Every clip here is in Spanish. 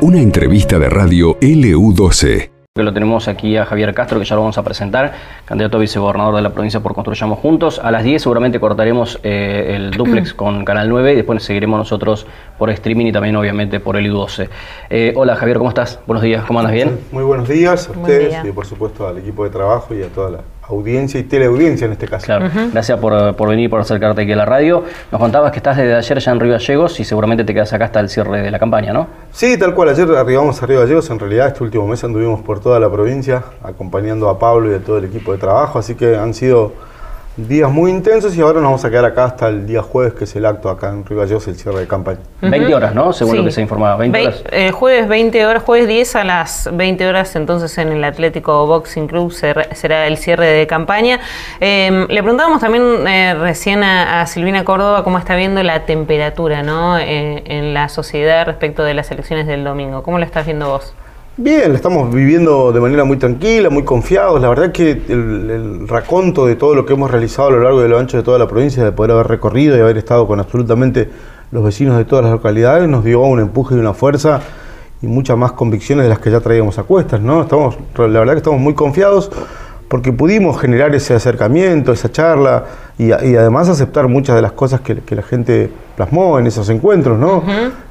Una entrevista de radio LU12. Que lo tenemos aquí a Javier Castro, que ya lo vamos a presentar, candidato a vicegobernador de la provincia por Construyamos Juntos. A las 10 seguramente cortaremos eh, el duplex con Canal 9 y después seguiremos nosotros por streaming y también obviamente por el U12. Eh, hola Javier, ¿cómo estás? Buenos días, ¿cómo andas bien? Muy buenos días a ustedes y por supuesto al equipo de trabajo y a toda la audiencia y teleaudiencia en este caso. Claro, gracias por, por, venir, por acercarte aquí a la radio. Nos contabas que estás desde ayer ya en Río Gallegos y seguramente te quedas acá hasta el cierre de la campaña, ¿no? Sí, tal cual. Ayer arribamos a Río Gallegos. En realidad, este último mes anduvimos por toda la provincia acompañando a Pablo y a todo el equipo de trabajo. Así que han sido días muy intensos y ahora nos vamos a quedar acá hasta el día jueves, que es el acto acá en Río Gallegos, el cierre de campaña. 20 horas, ¿no? Según lo que se informaba. 20 horas. Eh, jueves 20 horas, jueves 10 a las 20 horas, entonces en el Atlético Boxing Club será el cierre de campaña. Em, le preguntábamos también eh, recién a, Silvina Córdoba cómo está viendo la temperatura ¿no? Eh, en la sociedad respecto de las elecciones del domingo. ¿Cómo lo estás viendo vos? Bien, la estamos viviendo de manera muy tranquila, muy confiados. La verdad que el, raconto de todo lo que hemos realizado a lo largo y lo ancho de toda la provincia, de poder haber recorrido y haber estado con absolutamente los vecinos de todas las localidades, nos dio un empuje y una fuerza y muchas más convicciones de las que ya traíamos a cuestas. ¿no? Estamos, la verdad que estamos muy confiados porque pudimos generar ese acercamiento, esa charla y, además aceptar muchas de las cosas que, la gente plasmó en esos encuentros, ¿no?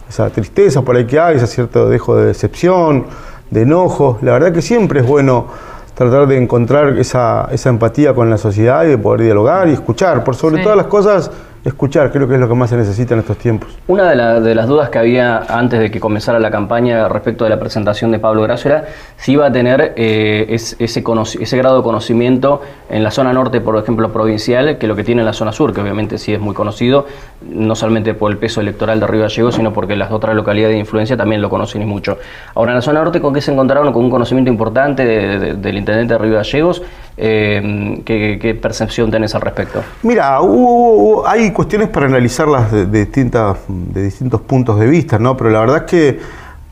Esa tristeza por ahí que hay, ese cierto dejo de decepción de enojo. La verdad que siempre es bueno tratar de encontrar esa, esa empatía con la sociedad y de poder dialogar y escuchar. Por sobre todas las cosas, escuchar, creo que es lo que más se necesita en estos tiempos. Una de, las dudas que había antes de que comenzara la campaña respecto de la presentación de Pablo Grasso era si iba a tener eh, ese, grado de conocimiento en la zona norte, por ejemplo, provincial, que lo que tiene en la zona sur, que obviamente sí es muy conocido, no solamente por el peso electoral de Río Gallegos, sino porque las otras localidades de influencia también lo conocen y mucho. Ahora, en la zona norte, ¿con qué se encontraron? Con un conocimiento importante del intendente de Río Gallegos. Eh, ¿qué, percepción tenés al respecto? Mira, hay cuestiones para analizarlas de, distintas, de distintos puntos de vista, ¿no? Pero la verdad es que,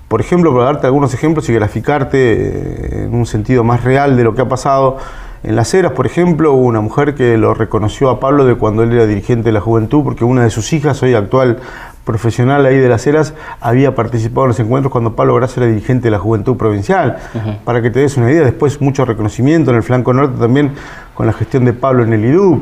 por ejemplo, para darte algunos ejemplos y graficarte eh, en un sentido más real de lo que ha pasado, en Las Heras, por ejemplo, hubo una mujer que lo reconoció a Pablo de cuando él era dirigente de la juventud, porque una de sus hijas, hoy actual profesional ahí de Las Heras, había participado en los encuentros cuando Pablo Grasso era dirigente de la juventud provincial. Para que te des una idea, después mucho reconocimiento en el flanco norte también con la gestión de Pablo en el IDUB.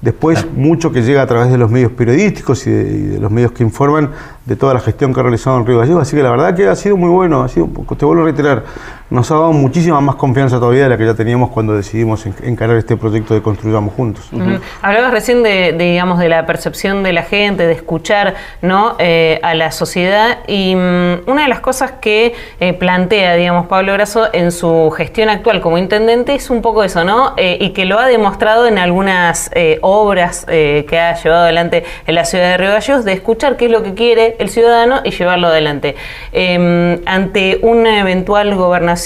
Después, mucho que llega a través de los medios periodísticos y de, los medios que informan de toda la gestión que ha realizado en Río Gallegos. Así que la verdad que ha sido muy bueno, ha sido, te vuelvo a reiterar, nos ha dado muchísima más confianza todavía de la que ya teníamos cuando decidimos encarar este proyecto de Construyamos Juntos. Hablabas recién de, digamos, de la percepción de la gente, de escuchar ¿no? Eh, a la sociedad y mm, una de las cosas que eh, plantea, digamos, Pablo Grasso en su gestión actual como intendente es un poco eso, ¿no? Eh, y que lo ha demostrado en algunas obras que ha llevado adelante en la ciudad de Río Gallegos, de escuchar qué es lo que quiere el ciudadano y llevarlo adelante. Em, ante una eventual gobernación,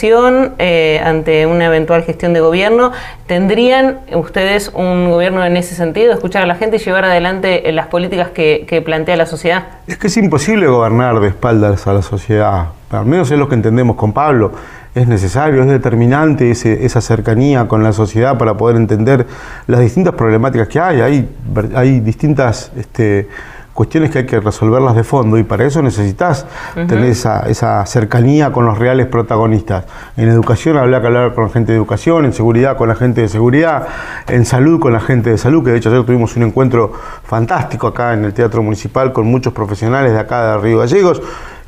eh, ante una eventual gestión de gobierno, ¿tendrían ustedes un gobierno en ese sentido, escuchar a la gente y llevar adelante las políticas que, plantea la sociedad? Es que es imposible gobernar de espaldas a la sociedad, al menos es lo que entendemos con Pablo es necesario, es determinante esa cercanía con la sociedad para poder entender las distintas problemáticas que hay. Hay, hay distintas este, cuestiones que hay que resolverlas de fondo y para eso necesitas tener esa, cercanía con los reales protagonistas. En educación habla que hablar con la gente de educación, en seguridad con la gente de seguridad, en salud con la gente de salud, que de hecho ayer tuvimos un encuentro fantástico acá en el Teatro Municipal con muchos profesionales de acá de Río Gallegos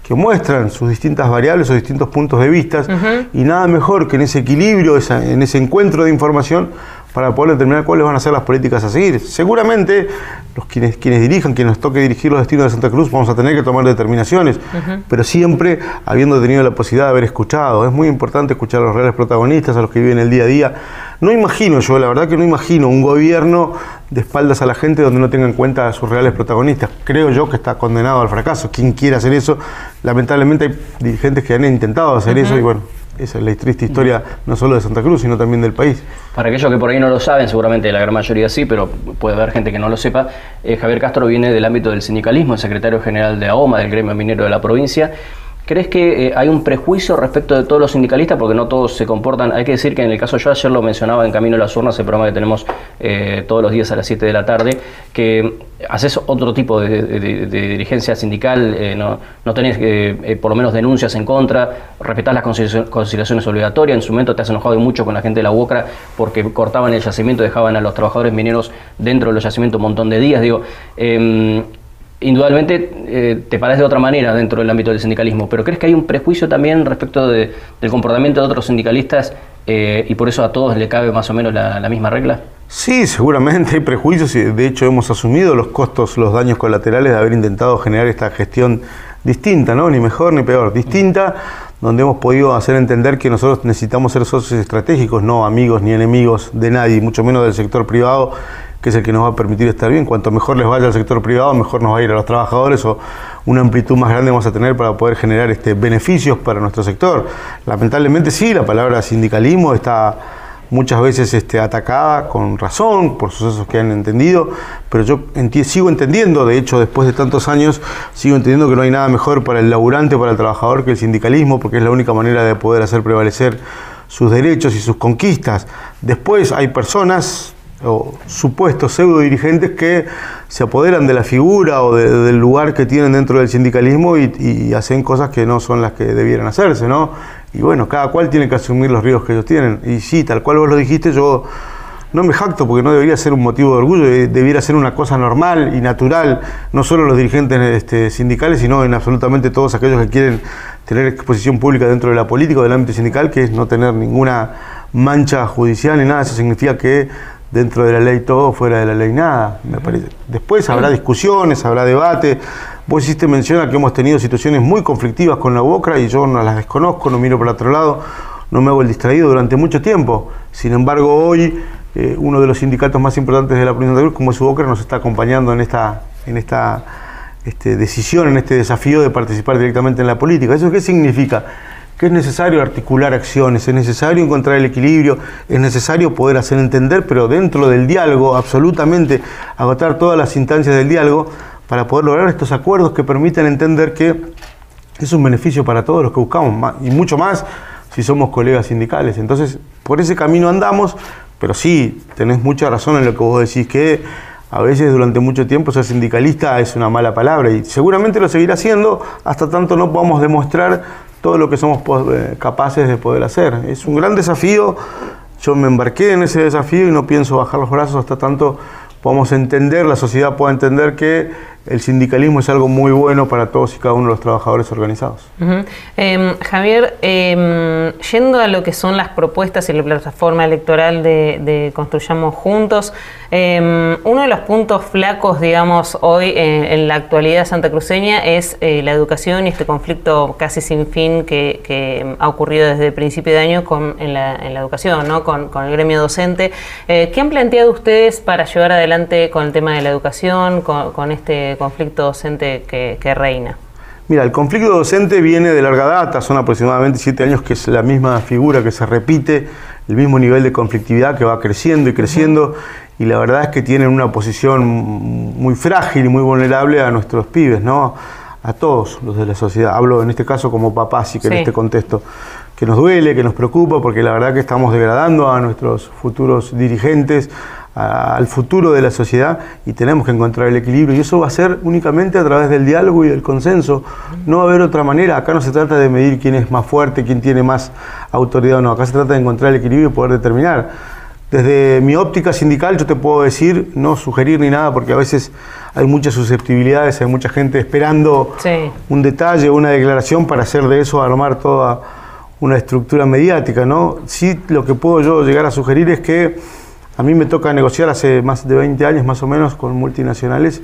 que muestran sus distintas variables, sus distintos puntos de vista, y nada mejor que en ese equilibrio, en ese encuentro de información, para poder determinar cuáles van a ser las políticas a seguir. Seguramente los quienes, quienes dirijan, quienes nos toque dirigir los destinos de Santa Cruz, vamos a tener que tomar determinaciones, pero siempre habiendo tenido la posibilidad de haber escuchado. Es muy importante escuchar a los reales protagonistas, a los que viven el día a día. No imagino yo, la verdad que no imagino un gobierno de espaldas a la gente donde no tenga en cuenta a sus reales protagonistas. Creo yo que está condenado al fracaso. Quien quiera hacer eso, lamentablemente hay dirigentes que han intentado hacer eso y bueno, esa es la triste historia no solo de Santa Cruz, sino también del país. Para aquellos que por ahí no lo saben, seguramente la gran mayoría sí, pero puede haber gente que no lo sepa, eh, Javier Castro viene del ámbito del sindicalismo, secretario general de AOMA, del gremio minero de la provincia, ¿Crees que eh, hay un prejuicio respecto de todos los sindicalistas? Porque no todos se comportan. Hay que decir que en el caso yo ayer lo mencionaba en Camino a las Urnas, el programa que tenemos eh, todos los días a las 7 de la tarde, que haces otro tipo de, dirigencia sindical, eh, no, no, tenés por lo menos denuncias en contra, respetás las conciliaciones obligatorias. En su momento te has enojado mucho con la gente de la UOCRA porque cortaban el yacimiento, dejaban a los trabajadores mineros dentro de los yacimientos un montón de días. Digo, em, indudablemente eh, te parece de otra manera dentro del ámbito del sindicalismo, pero ¿crees que hay un prejuicio también respecto del comportamiento de otros sindicalistas eh, y por eso a todos le cabe más o menos la, misma regla? Sí, seguramente hay prejuicios y de hecho hemos asumido los costos, los daños colaterales de haber intentado generar esta gestión distinta, ¿no? Ni mejor ni peor, distinta, donde hemos podido hacer entender que nosotros necesitamos ser socios estratégicos, no amigos ni enemigos de nadie, mucho menos del sector privado que es el que nos va a permitir estar bien. Cuanto mejor les vaya al sector privado, mejor nos va a ir a los trabajadores o una amplitud más grande vamos a tener para poder generar este, beneficios para nuestro sector. Lamentablemente sí, la palabra sindicalismo está muchas veces este, atacada con razón por sucesos que han entendido, pero yo sigo entendiendo, de hecho después de tantos años, sigo entendiendo que no hay nada mejor para el laburante, para el trabajador que el sindicalismo, porque es la única manera de poder hacer prevalecer sus derechos y sus conquistas. Después hay personas, o supuestos pseudo dirigentes que se apoderan de la figura o del lugar que tienen dentro del sindicalismo y, hacen cosas que no son las que debieran hacerse, ¿no? Y bueno, cada cual tiene que asumir los riesgos que ellos tienen. Y sí, tal cual vos lo dijiste, yo no me jacto porque no debería ser un motivo de orgullo, debiera ser una cosa normal y natural, no solo los dirigentes este, sindicales, sino en absolutamente todos aquellos que quieren tener exposición pública dentro de la política o del ámbito sindical, que es no tener ninguna mancha judicial ni nada. Eso significa que dentro de la ley todo, fuera de la ley nada, me parece. Después habrá discusiones, habrá debate. Vos hiciste mención a que hemos tenido situaciones muy conflictivas con la UOCRA y yo no las desconozco, no miro para otro lado, no me hago el distraído durante mucho tiempo. Sin embargo, hoy eh, uno de los sindicatos más importantes de la provincia de como es UOCRA, nos está acompañando en esta, en esta este, decisión, en este desafío de participar directamente en la política. ¿Eso qué significa? Que es necesario articular acciones, es necesario encontrar el equilibrio, es necesario poder hacer entender, pero dentro del diálogo, absolutamente agotar todas las instancias del diálogo para poder lograr estos acuerdos que permiten entender que es un beneficio para todos los que buscamos, y mucho más si somos colegas sindicales. Entonces, por ese camino andamos, pero sí, tenés mucha razón en lo que vos decís, que a veces durante mucho tiempo ser sindicalista es una mala palabra y seguramente lo seguirá siendo hasta tanto no podamos demostrar todo lo que somos eh, capaces de poder hacer. Es un gran desafío, yo me embarqué en ese desafío y no pienso bajar los brazos hasta tanto podamos entender, la sociedad pueda entender que el sindicalismo es algo muy bueno para todos y cada uno de los trabajadores organizados. Em, Javier, em, yendo a lo que son las propuestas y la plataforma electoral de, Construyamos Juntos, em, uno de los puntos flacos, digamos, hoy en la actualidad santacruceña es eh, la educación y este conflicto casi sin fin que, ha ocurrido desde el principio de año con, en, la, educación, ¿no? con, el gremio docente. Eh, ¿Qué han planteado ustedes para llevar adelante con el tema de la educación, con este conflicto docente que, reina? Mira, el conflicto docente viene de larga data, son aproximadamente siete años que es la misma figura que se repite, el mismo nivel de conflictividad que va creciendo y creciendo, y la verdad es que tienen una posición muy frágil y muy vulnerable a nuestros pibes, ¿no? A todos los de la sociedad. Hablo en este caso como papás y que en este contexto, que nos duele, que nos preocupa, porque la verdad que estamos degradando a nuestros futuros dirigentes, al futuro de la sociedad y tenemos que encontrar el equilibrio y eso va a ser únicamente a través del diálogo y del consenso. No va a haber otra manera. Acá no se trata de medir quién es más fuerte, quién tiene más autoridad o no. Acá se trata de encontrar el equilibrio y poder determinar. Desde mi óptica sindical yo te puedo decir, no sugerir ni nada, porque a veces hay muchas susceptibilidades, hay mucha gente esperando un detalle, una declaración para hacer de eso, armar toda una estructura mediática. ¿no? Sí, lo que puedo yo llegar a sugerir es que a mí me toca negociar hace más de 20 años más o menos con multinacionales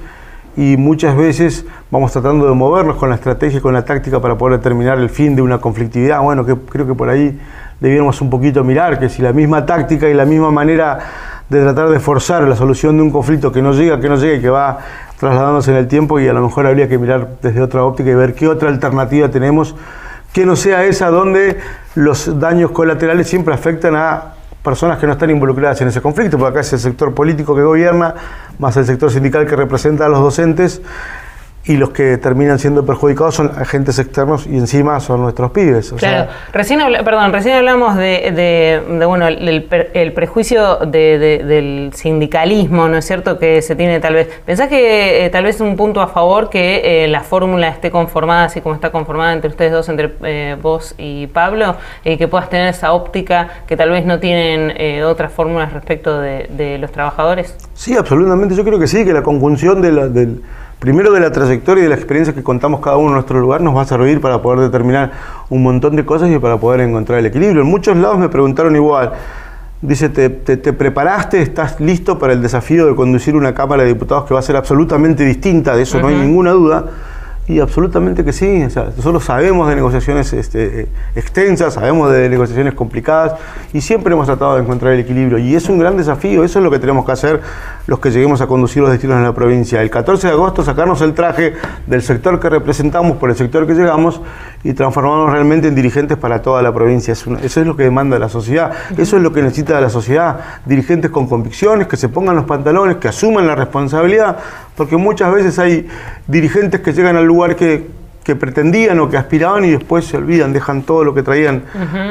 y muchas veces vamos tratando de movernos con la estrategia y con la táctica para poder determinar el fin de una conflictividad. Bueno, que creo que por ahí debiéramos un poquito mirar que si la misma táctica y la misma manera de tratar de forzar la solución de un conflicto que no llega, que no llega y que va trasladándose en el tiempo y a lo mejor habría que mirar desde otra óptica y ver qué otra alternativa tenemos que no sea esa donde los daños colaterales siempre afectan a personas que no están involucradas en ese conflicto, porque acá es el sector político que gobierna, más el sector sindical que representa a los docentes, y los que terminan siendo perjudicados son agentes externos y encima son nuestros pibes. claro, recién, perdón, recién hablamos de, bueno, el, prejuicio del sindicalismo, ¿no es cierto?, que se tiene tal vez. ¿Pensás que eh, tal vez un punto a favor que eh, la fórmula esté conformada así como está conformada entre ustedes dos, entre eh, vos y Pablo, y que puedas tener esa óptica que tal vez no tienen otras fórmulas respecto de, los trabajadores? Sí, absolutamente. Yo creo que sí, que la conjunción de la, del primero de la trayectoria y de la experiencia que contamos cada uno en nuestro lugar nos va a servir para poder determinar un montón de cosas y para poder encontrar el equilibrio. En muchos lados me preguntaron igual, dice, ¿te, preparaste? ¿Estás listo para el desafío de conducir una Cámara de Diputados que va a ser absolutamente distinta? De eso no hay ninguna duda. Y absolutamente que sí. nosotros sabemos de negociaciones este, extensas, sabemos de negociaciones complicadas y siempre hemos tratado de encontrar el equilibrio. Y es un gran desafío, eso es lo que tenemos que hacer los que lleguemos a conducir los destinos en la provincia. El 14 de agosto sacarnos el traje del sector que representamos por el sector que llegamos y transformarnos realmente en dirigentes para toda la provincia. eso es lo que demanda la sociedad, eso es lo que necesita la sociedad. Dirigentes con convicciones, que se pongan los pantalones, que asuman la responsabilidad, porque muchas veces hay dirigentes que llegan al lugar que, pretendían o que aspiraban y después se olvidan, dejan todo lo que traían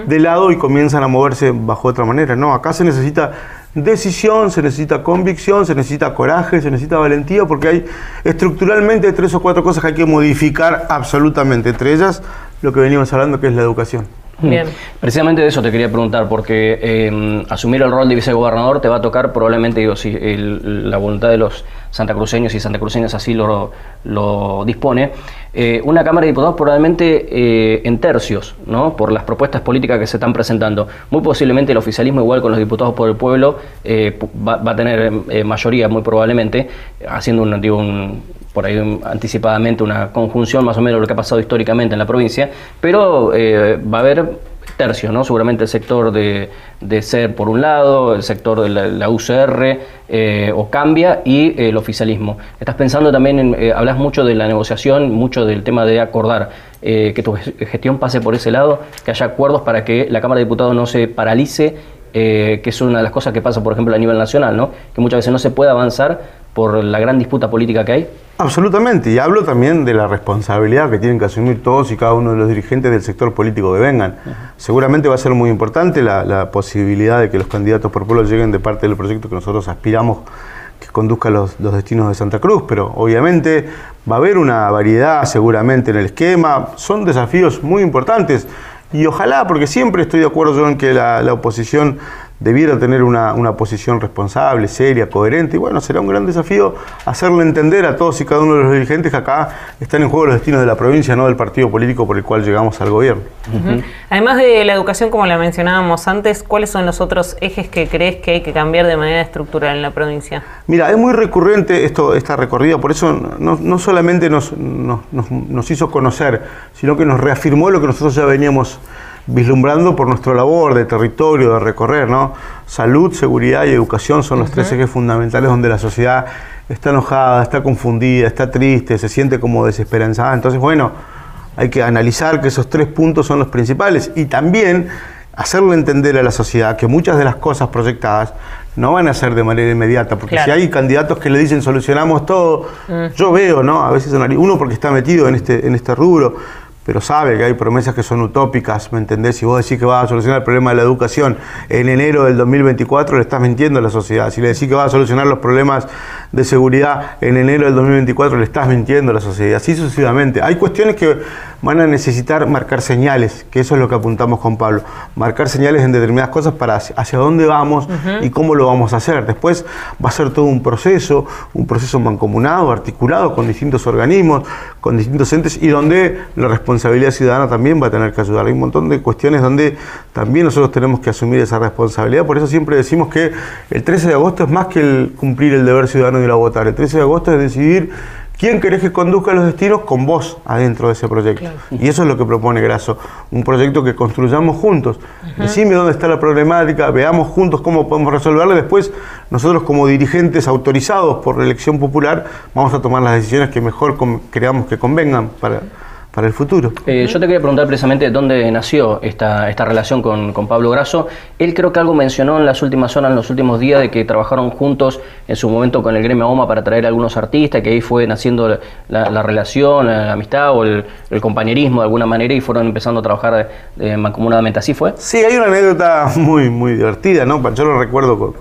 de lado y comienzan a moverse bajo otra manera. No, acá se necesita decisión, se necesita convicción, se necesita coraje, se necesita valentía, porque hay estructuralmente tres o cuatro cosas que hay que modificar absolutamente, entre ellas lo que venimos hablando que es la educación. Bien. Precisamente de eso te quería preguntar, porque em, asumir el rol de vicegobernador te va a tocar probablemente, digo, si la voluntad de los santacruceños y santacruceñas así lo, lo dispone, eh, una Cámara de Diputados probablemente eh, en tercios, ¿no? por las propuestas políticas que se están presentando. Muy posiblemente el oficialismo, igual con los diputados por el pueblo, eh, va, a tener mayoría, muy probablemente, haciendo un, digo, un, por ahí anticipadamente una conjunción más o menos de lo que ha pasado históricamente en la provincia, pero va a haber tercios, ¿no? Seguramente el sector de, de SER por un lado, el sector de la, UCR eh, o Cambia y el oficialismo. Estás pensando también, en, eh, hablas mucho de la negociación, mucho del tema de acordar, eh, que tu gestión pase por ese lado, que haya acuerdos para que la Cámara de Diputados no se paralice, que es una de las cosas que pasa, por ejemplo, a nivel nacional, ¿no? Que muchas veces no se puede avanzar por la gran disputa política que hay. Absolutamente, y hablo también de la responsabilidad que tienen que asumir todos y cada uno de los dirigentes del sector político que vengan. Seguramente va a ser muy importante la, posibilidad de que los candidatos por pueblo lleguen de parte del proyecto que nosotros aspiramos que conduzca los, los destinos de Santa Cruz, pero obviamente va a haber una variedad seguramente en el esquema, son desafíos muy importantes y ojalá, porque siempre estoy de acuerdo yo en que la, la oposición debiera tener una, posición responsable, seria, coherente. Y bueno, será un gran desafío hacerle entender a todos y cada uno de los dirigentes que acá están en juego los destinos de la provincia, no del partido político por el cual llegamos al gobierno. Además de la educación, como la mencionábamos antes, ¿cuáles son los otros ejes que crees que hay que cambiar de manera estructural en la provincia? Mira, es muy recurrente esto, esta recorrida, por eso no, solamente nos, nos hizo conocer, sino que nos reafirmó lo que nosotros ya veníamos vislumbrando por nuestra labor de territorio, de recorrer, ¿no? Salud, seguridad y educación son los tres ejes fundamentales donde la sociedad está enojada, está confundida, está triste, se siente como desesperanzada. Entonces, bueno, hay que analizar que esos tres puntos son los principales y también hacerle entender a la sociedad que muchas de las cosas proyectadas no van a ser de manera inmediata, porque si hay candidatos que le dicen solucionamos todo, mm. yo veo, ¿no? A veces uno porque está metido en este, en este rubro, pero sabe que hay promesas que son utópicas, ¿me entendés? Si vos decís que vas a solucionar el problema de la educación en enero del 2024, le estás mintiendo a la sociedad. Si le decís que vas a solucionar los problemas de seguridad en enero del 2024, le estás mintiendo a la sociedad. Así sucesivamente. Hay cuestiones que van a necesitar marcar señales, que eso es lo que apuntamos con Pablo, marcar señales en determinadas cosas para hacia, dónde vamos y cómo lo vamos a hacer. Después va a ser todo un proceso, un proceso mancomunado, articulado con distintos organismos, con distintos entes y donde la responsabilidad ciudadana también va a tener que ayudar. Hay un montón de cuestiones donde también nosotros tenemos que asumir esa responsabilidad, por eso siempre decimos que el 13 de agosto es más que el cumplir el deber ciudadano de ir a votar, el 13 de agosto es decidir ¿Quién querés que conduzca los destinos con vos adentro de ese proyecto? Y eso es lo que propone Graso, un proyecto que construyamos juntos. Decime dónde está la problemática, veamos juntos cómo podemos resolverla. Después, nosotros como dirigentes autorizados por la elección popular, vamos a tomar las decisiones que mejor creamos que convengan para, para el futuro. Eh, yo te quería preguntar precisamente dónde nació esta, esta relación con, con, Pablo Grasso. Él creo que algo mencionó en las últimas horas, en los últimos días, de que trabajaron juntos en su momento con el gremio OMA para traer a algunos artistas, que ahí fue naciendo la, la relación, la, amistad o el, el, compañerismo de alguna manera y fueron empezando a trabajar eh, mancomunadamente. ¿Así fue? Sí, hay una anécdota muy, muy divertida, ¿no? Yo lo recuerdo con,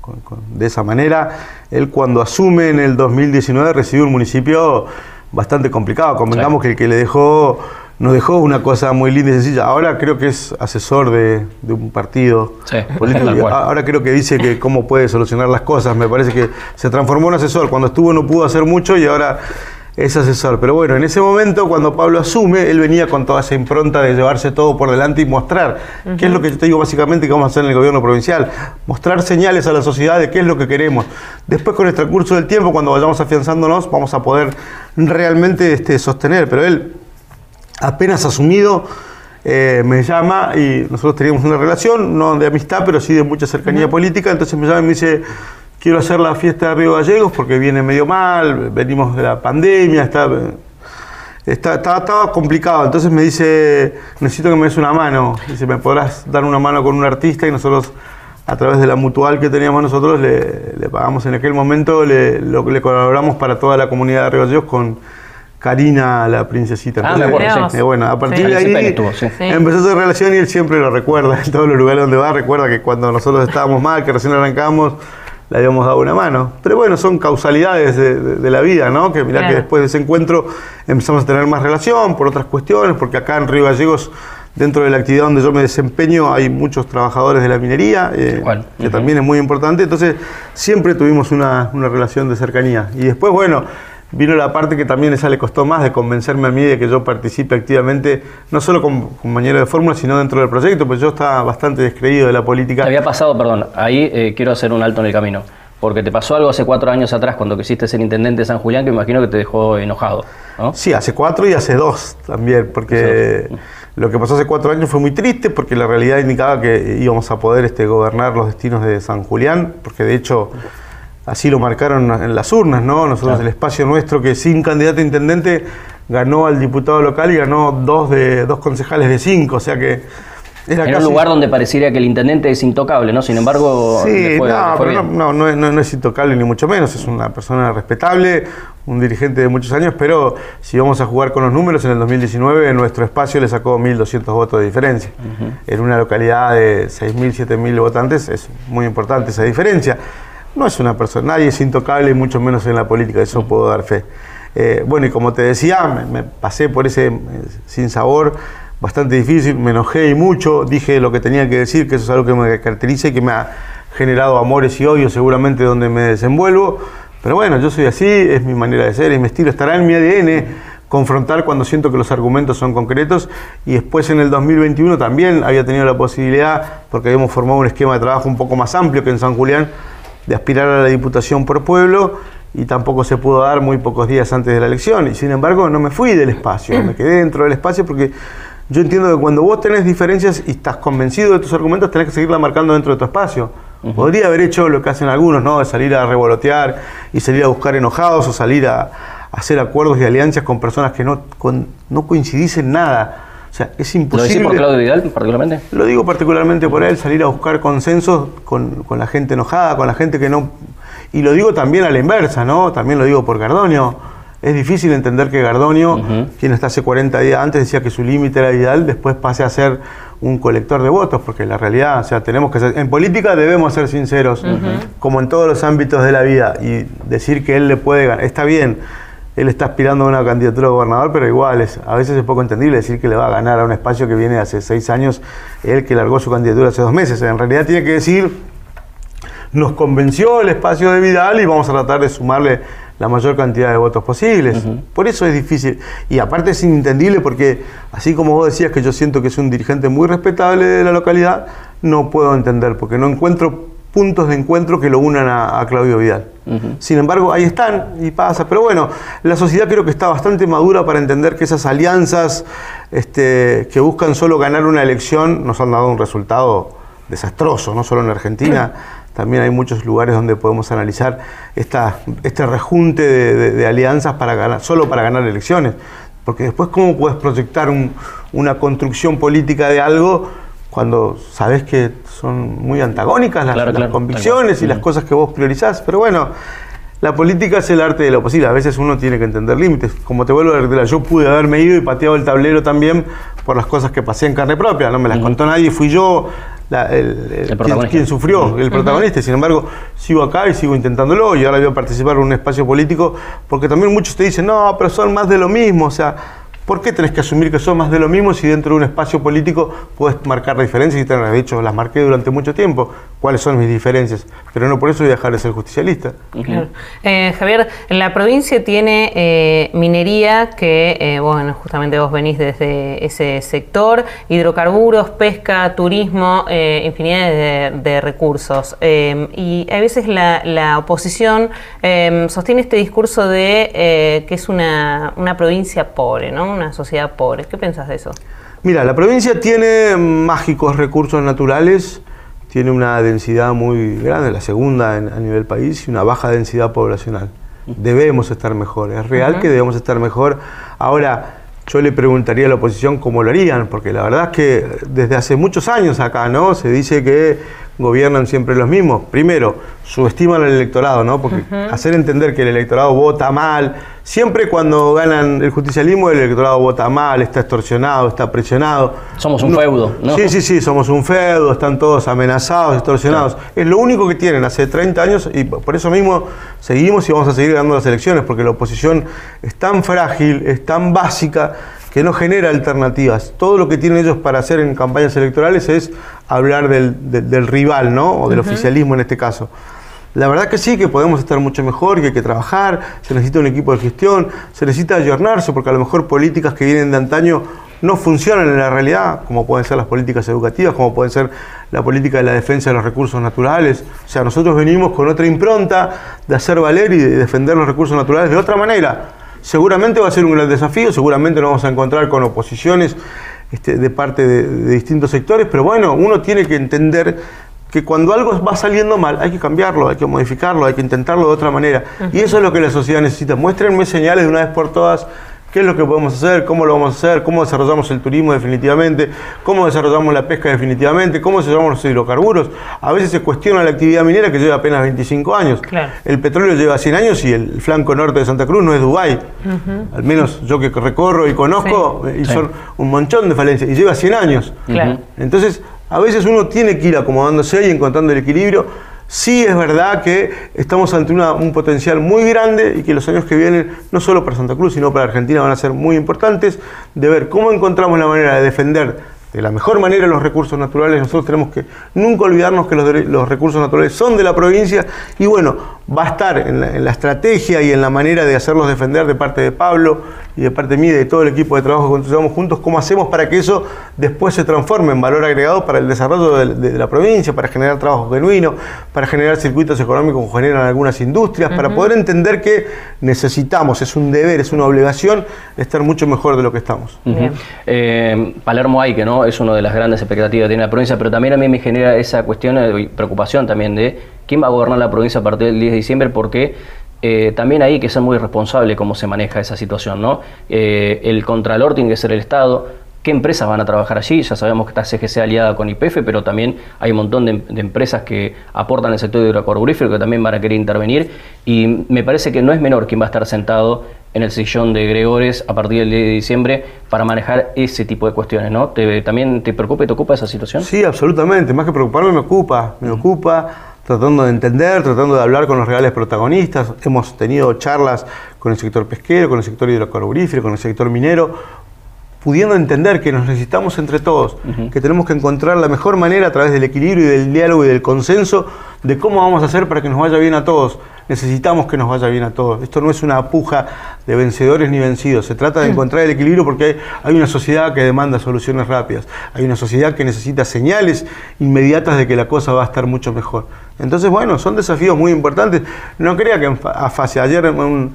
con, de esa manera. Él cuando asume en el 2019 recibió un municipio bastante complicado. Convengamos que el que le dejó, nos dejó una cosa muy linda y sencilla. Ahora creo que es asesor de, de un partido sí, político. Ahora creo que dice que cómo puede solucionar las cosas. Me parece que se transformó en asesor. Cuando estuvo no pudo hacer mucho y ahora es asesor. Pero bueno, en ese momento, cuando Pablo asume, él venía con toda esa impronta de llevarse todo por delante y mostrar, uh -huh. qué es lo que yo te digo básicamente que vamos a hacer en el gobierno provincial, mostrar señales a la sociedad de qué es lo que queremos. Después, con el transcurso del tiempo, cuando vayamos afianzándonos, vamos a poder realmente este, sostener. Pero él, apenas asumido, eh, me llama y nosotros teníamos una relación, no de amistad, pero sí de mucha cercanía uh -huh. política, entonces me llama y me dice quiero hacer la fiesta de Río Gallegos porque viene medio mal, venimos de la pandemia, está, está, está, estaba complicado. Entonces me dice, necesito que me des una mano. Dice, ¿me podrás dar una mano con un artista? Y nosotros, a través de la mutual que teníamos nosotros, le, le pagamos en aquel momento, le, lo, le colaboramos para toda la comunidad de Río Gallegos con Karina, la princesita. Ah, me acuerdo, sí. eh, bueno, a partir sí. de ahí estuvo, sí. empezó esa relación y él siempre lo recuerda. En todos los lugares donde va, recuerda que cuando nosotros estábamos mal, que recién arrancamos, le habíamos dado una mano. Pero bueno, son causalidades de, de, de la vida, ¿no? Que mirá claro. que después de ese encuentro empezamos a tener más relación por otras cuestiones, porque acá en Río Gallegos, dentro de la actividad donde yo me desempeño, hay muchos trabajadores de la minería, eh, que uh -huh. también es muy importante. Entonces, siempre tuvimos una, una relación de cercanía. Y después, bueno, vino la parte que también esa le costó más de convencerme a mí de que yo participe activamente, no solo como compañero de fórmula, sino dentro del proyecto, pues yo estaba bastante descreído de la política. Te había pasado, perdón, ahí eh, quiero hacer un alto en el camino, porque te pasó algo hace cuatro años atrás cuando quisiste ser intendente de San Julián que me imagino que te dejó enojado, ¿no? Sí, hace cuatro y hace dos también, porque lo que pasó hace cuatro años fue muy triste, porque la realidad indicaba que íbamos a poder este, gobernar los destinos de San Julián, porque de hecho así lo marcaron en las urnas, ¿no? Nosotros claro. el espacio nuestro que sin candidato a intendente ganó al diputado local y ganó dos de dos concejales de cinco, o sea que era en casi... un lugar donde pareciera que el intendente es intocable, ¿no? Sin embargo, sí, fue, no, pero no, no, no, no, es intocable ni mucho menos, es una persona respetable, un dirigente de muchos años, pero si vamos a jugar con los números, en el 2019 nuestro espacio le sacó 1.200 votos de diferencia. Uh -huh. En una localidad de 6.000, 7.000 votantes es muy importante esa diferencia no es una persona, nadie es intocable, y mucho menos en la política, eso mm. puedo dar fe. Eh, bueno, y como te decía, me, me pasé por ese eh, sin sabor bastante difícil, me enojé y mucho, dije lo que tenía que decir, que eso es algo que me caracteriza y que me ha generado amores y odios seguramente donde me desenvuelvo. Pero bueno, yo soy así, es mi manera de ser, es mi estilo, estará en mi ADN confrontar cuando siento que los argumentos son concretos y después en el 2021 también había tenido la posibilidad, porque habíamos formado un esquema de trabajo un poco más amplio que en San Julián, de aspirar a la diputación por pueblo y tampoco se pudo dar muy pocos días antes de la elección. Y sin embargo no me fui del espacio, me quedé dentro del espacio porque yo entiendo que cuando vos tenés diferencias y estás convencido de tus argumentos, tenés que seguirla marcando dentro de tu espacio. Uh -huh. Podría haber hecho lo que hacen algunos, ¿no? De salir a revolotear y salir a buscar enojados o salir a, a hacer acuerdos y alianzas con personas que no, con, no coincidís en nada. O sea, es imposible. ¿Lo decís por Claudio Vidal particularmente? Lo digo particularmente por él, salir a buscar consensos con, con, la gente enojada, con la gente que no... Y lo digo también a la inversa, ¿no? También lo digo por Gardonio. Es difícil entender que Gardonio, uh -huh. quien hasta hace 40 días antes decía que su límite era Vidal, después pase a ser un colector de votos, porque la realidad, o sea, tenemos que ser... En política debemos ser sinceros, uh -huh. como en todos los ámbitos de la vida, y decir que él le puede ganar. Está bien, él está aspirando a una candidatura a gobernador, pero igual es, a veces es poco entendible decir que le va a ganar a un espacio que viene hace seis años, él que largó su candidatura hace dos meses. En realidad tiene que decir, nos convenció el espacio de Vidal y vamos a tratar de sumarle la mayor cantidad de votos posibles. Uh -huh. Por eso es difícil. Y aparte es inentendible porque, así como vos decías que yo siento que es un dirigente muy respetable de la localidad, no puedo entender, porque no encuentro puntos de encuentro que lo unan a, a Claudio Vidal. Uh -huh. Sin embargo, ahí están y pasa. Pero bueno, la sociedad creo que está bastante madura para entender que esas alianzas este, que buscan solo ganar una elección nos han dado un resultado desastroso, no solo en Argentina. También hay muchos lugares donde podemos analizar esta, este rejunte de, de, de alianzas para ganar, solo para ganar elecciones Porque después, ¿cómo puedes proyectar una construcción política de algo cuando sabes que son muy antagónicas las, convicciones y las cosas que vos priorizás? Pero bueno, la política es el arte de lo posible. A veces uno tiene que entender límites. Como te vuelvo a reiterar, yo pude haberme ido y pateado el tablero también por las cosas que pasé en carne propia. No me las contó nadie, fui yo el, quien, sufrió, el protagonista. Sin embargo, sigo acá y sigo intentándolo y ahora voy a participar en un espacio político porque también muchos te dicen, no, pero son más de lo mismo. O sea, ¿Por qué tenés que asumir que son más de lo mismo si dentro de un espacio político puedes marcar diferencias y tener, de hecho, las marqué durante mucho tiempo? ¿Cuáles son mis diferencias? Pero no por eso voy a dejar de ser justicialista. Eh, Javier, la provincia tiene eh, minería que, eh, bueno, justamente vos venís desde ese sector, hidrocarburos, pesca, turismo, infinidad de, recursos. y a veces la, oposición sostiene este discurso de que es una, una provincia pobre, ¿no? una sociedad pobre. ¿Qué piensas de eso? Mira, la provincia tiene mágicos recursos naturales, tiene una densidad muy grande, la segunda a nivel país, y una baja densidad poblacional. Debemos estar mejor, es real que debemos estar mejor. Ahora, yo le preguntaría a la oposición cómo lo harían, porque la verdad es que desde hace muchos años acá, ¿no? Se dice que gobiernan siempre los mismos. Primero, subestiman al electorado, ¿no? Porque hacer entender que el electorado vota mal, siempre cuando ganan el justicialismo, el electorado vota mal, está extorsionado, está presionado. Somos un feudo, ¿no? Sí, sí, sí, somos un feudo, están todos amenazados, extorsionados. Es lo único que tienen hace 30 años y por eso mismo seguimos y vamos a seguir ganando las elecciones, porque la oposición es tan frágil, es tan básica que no genera alternativas. Todo lo que tienen ellos para hacer en campañas electorales es hablar del, rival, ¿no? O del oficialismo en este caso. La verdad que sí, que podemos estar mucho mejor, que hay que trabajar, se necesita un equipo de gestión, se necesita ayornarse, porque a lo mejor políticas que vienen de antaño no funcionan en la realidad, como pueden ser las políticas educativas, como pueden ser la política de la defensa de los recursos naturales. O sea, nosotros venimos con otra impronta de hacer valer y de defender los recursos naturales de otra manera Seguramente va a ser un gran desafío, seguramente nos vamos a encontrar con oposiciones este, de parte de, distintos sectores, pero bueno, uno tiene que entender que cuando algo va saliendo mal hay que cambiarlo, hay que modificarlo, hay que intentarlo de otra manera. Y eso es lo que la sociedad necesita. Muéstrenme señales de una vez por todas qué es lo que podemos hacer, cómo lo vamos a hacer, cómo desarrollamos el turismo definitivamente, cómo desarrollamos la pesca definitivamente, cómo desarrollamos los hidrocarburos. A veces se cuestiona la actividad minera que lleva apenas 25 años. El petróleo lleva 100 años y el flanco norte de Santa Cruz no es Dubái. Al menos yo que recorro y conozco, y son un montón de falencias, y lleva 100 años. Entonces, a veces uno tiene que ir acomodándose y encontrando el equilibrio Sí es verdad que estamos ante un potencial muy grande y que los años que vienen, no solo para Santa Cruz, sino para Argentina, van a ser muy importantes, de ver cómo encontramos la manera de defender de la mejor manera los recursos naturales. Nosotros tenemos que nunca olvidarnos que los, recursos naturales son de la provincia y bueno, va a estar en la, estrategia y en la manera de hacerlos defender de parte de Pablo y de parte mía y de todo el equipo de trabajo que construyamos juntos, cómo hacemos para que eso después se transforme en valor agregado para el desarrollo de, la provincia, para generar trabajo genuino, para generar circuitos económicos como generan algunas industrias, para poder entender que necesitamos, es un deber, es una obligación estar mucho mejor de lo que estamos. Eh, Palermo hay que no es una de las grandes expectativas que tiene la provincia, pero también a mí me genera esa cuestión de preocupación también de quién va a gobernar la provincia a partir del 10 de diciembre, porque eh, también hay que ser muy responsable cómo se maneja esa situación, ¿no? Eh, el contralor tiene que ser el Estado, qué empresas van a trabajar allí. Ya sabemos que está CGC aliada con IPF, pero también hay un montón de, empresas que aportan al sector hidrocarburífero que también van a querer intervenir. Y me parece que no es menor quien va a estar sentado en el sillón de Gregores a partir del 10 de diciembre para manejar ese tipo de cuestiones, ¿no? ¿Te, ¿También te preocupa y te ocupa esa situación? Sí, absolutamente. Más que preocuparme, me ocupa. Me ocupa tratando de entender, tratando de hablar con los reales protagonistas. Hemos tenido charlas con el sector pesquero, con el sector hidrocarburífero, con el sector minero, pudiendo entender que nos necesitamos entre todos, que tenemos que encontrar la mejor manera a través del equilibrio y del diálogo y del consenso de cómo vamos a hacer para que nos vaya bien a todos. Necesitamos que nos vaya bien a todos. Esto no es una puja de vencedores ni vencidos. Se trata de encontrar el equilibrio porque hay, una sociedad que demanda soluciones rápidas. Hay una sociedad que necesita señales inmediatas de que la cosa va a estar mucho mejor. Entonces, bueno, son desafíos muy importantes. No crea que a fase ayer un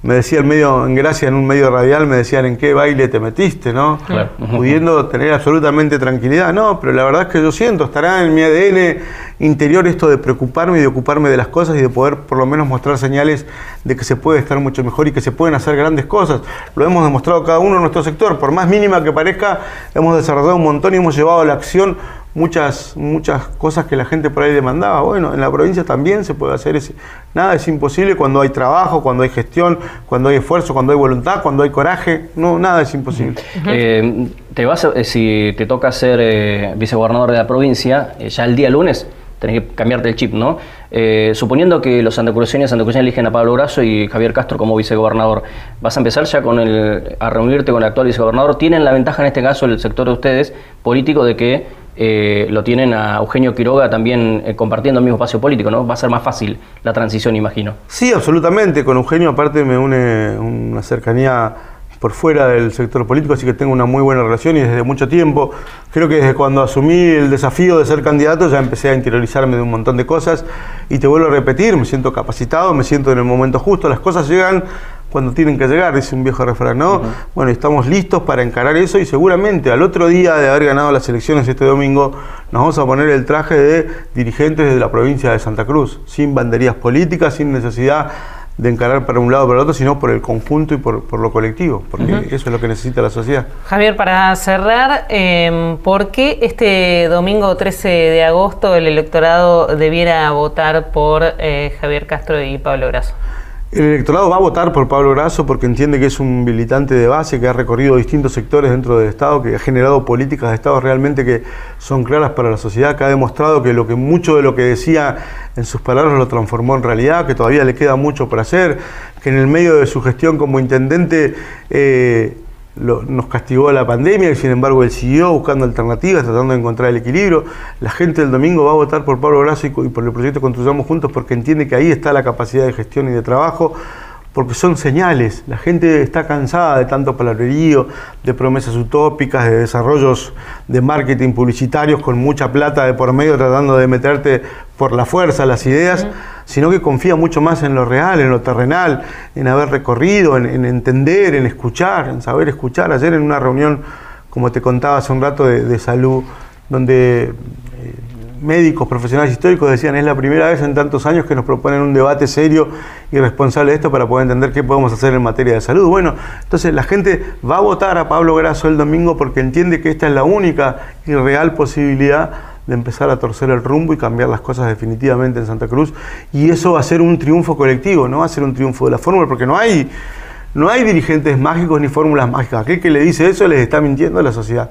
me decía en medio, en Gracia, en un medio radial, me decían en qué baile te metiste, ¿no? Claro. Pudiendo tener absolutamente tranquilidad. No, pero la verdad es que yo siento, estará en mi ADN interior esto de preocuparme y de ocuparme de las cosas y de poder por lo menos mostrar señales de que se puede estar mucho mejor y que se pueden hacer grandes cosas. Lo hemos demostrado cada uno en nuestro sector, por más mínima que parezca, hemos desarrollado un montón y hemos llevado a la acción muchas, muchas cosas que la gente por ahí demandaba. Bueno, en la provincia también se puede hacer ese. Nada es imposible cuando hay trabajo, cuando hay gestión, cuando hay esfuerzo, cuando hay voluntad, cuando hay coraje. No, nada es imposible. Eh, te vas, eh, si te toca ser eh, vicegobernador de la provincia, ya el día lunes tenés que cambiarte el chip, ¿no? Suponiendo que los santacruceños y santacruceñas eligen a Pablo Brazo y Javier Castro como vicegobernador, ¿vas a empezar ya con el, a reunirte con el actual vicegobernador? ¿Tienen la ventaja en este caso el sector de ustedes, político, de que eh, lo tienen a Eugenio Quiroga también eh, compartiendo el mismo espacio político, ¿no? Va a ser más fácil la transición, imagino. Sí, absolutamente. Con Eugenio aparte me une una cercanía por fuera del sector político, así que tengo una muy buena relación y desde mucho tiempo, creo que desde cuando asumí el desafío de ser candidato ya empecé a interiorizarme de un montón de cosas y te vuelvo a repetir, me siento capacitado, me siento en el momento justo, las cosas llegan cuando tienen que llegar, dice un viejo refrán, ¿no? Bueno, estamos listos para encarar eso y seguramente al otro día de haber ganado las elecciones este domingo nos vamos a poner el traje de dirigentes de la provincia de Santa Cruz, sin banderías políticas, sin necesidad de encarar para un lado o para el otro, sino por el conjunto y por, por lo colectivo, porque eso es lo que necesita la sociedad. Javier, para cerrar, eh, ¿por qué este domingo 13 de agosto el electorado debiera votar por eh, Javier Castro y Pablo Grasso? El electorado va a votar por Pablo Grasso porque entiende que es un militante de base, que ha recorrido distintos sectores dentro del Estado, que ha generado políticas de Estado realmente que son claras para la sociedad, que ha demostrado que, lo que mucho de lo que decía en sus palabras lo transformó en realidad, que todavía le queda mucho por hacer, que en el medio de su gestión como intendente eh, nos castigó la pandemia y sin embargo él siguió buscando alternativas, tratando de encontrar el equilibrio. La gente del domingo va a votar por Pablo co- y por el proyecto Construyamos Juntos porque entiende que ahí está la capacidad de gestión y de trabajo, porque son señales. La gente está cansada de tanto palabrerío, de promesas utópicas, de desarrollos de marketing publicitarios con mucha plata de por medio tratando de meterte por la fuerza las ideas, sino que confía mucho más en lo real, en lo terrenal, en haber recorrido, en, en entender, en escuchar, en saber escuchar. Ayer en una reunión, como te contaba hace un rato, de, de salud, donde eh, médicos, profesionales históricos decían es la primera vez en tantos años que nos proponen un debate serio y responsable de esto para poder entender qué podemos hacer en materia de salud. Bueno, entonces la gente va a votar a Pablo Grasso el domingo porque entiende que esta es la única y real posibilidad de empezar a torcer el rumbo y cambiar las cosas definitivamente en Santa Cruz. Y eso va a ser un triunfo colectivo, no va a ser un triunfo de la fórmula, porque no hay, no hay dirigentes mágicos ni fórmulas mágicas. Aquel que le dice eso les está mintiendo a la sociedad.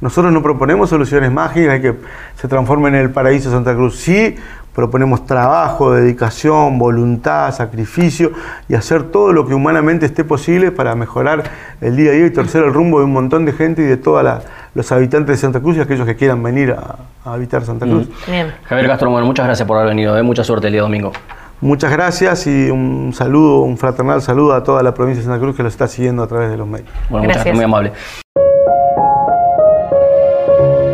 Nosotros no proponemos soluciones mágicas y que se transformen en el paraíso de Santa Cruz. Sí proponemos trabajo, dedicación, voluntad, sacrificio y hacer todo lo que humanamente esté posible para mejorar el día a día y torcer el rumbo de un montón de gente y de todos los habitantes de Santa Cruz y aquellos que quieran venir a, a habitar Santa Cruz. Bien. Javier Castro, bueno, muchas gracias por haber venido, ¿eh? mucha suerte el día domingo. Muchas gracias y un saludo, un fraternal saludo a toda la provincia de Santa Cruz que los está siguiendo a través de los medios. Bueno, muchas gracias, muy amable.